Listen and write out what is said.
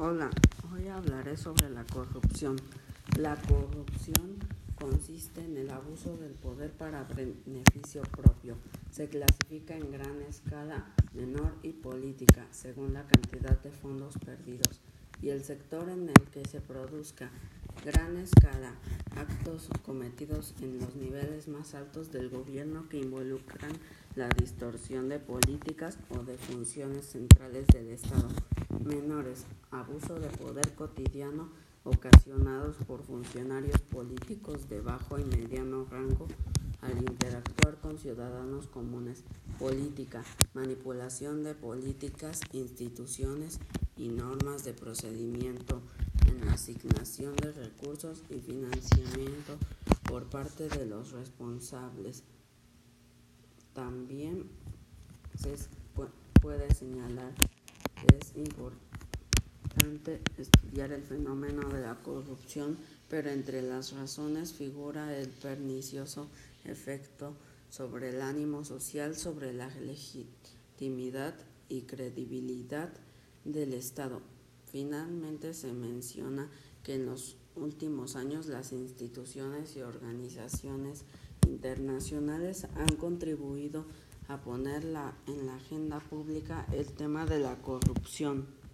Hola, hoy hablaré sobre la corrupción. La corrupción consiste en el abuso del poder para beneficio propio. Se clasifica en gran escala, menor y política, según la cantidad de fondos perdidos y el sector en el que se produzca. Gran escala, actos cometidos en los niveles más altos del gobierno que involucran la distorsión de políticas o de funciones centrales del Estado. Menores, abuso de poder cotidiano ocasionados por funcionarios políticos de bajo y mediano rango al interactuar con ciudadanos comunes, política, manipulación de políticas, instituciones y normas de procedimiento en asignación de recursos y financiamiento por parte de los responsables. También se puede señalar es importante estudiar el fenómeno de la corrupción, pero entre las razones figura el pernicioso efecto sobre el ánimo social, sobre la legitimidad y credibilidad del Estado. Finalmente se menciona que en los últimos años las instituciones y organizaciones internacionales han contribuido a poner en la agenda pública el tema de la corrupción.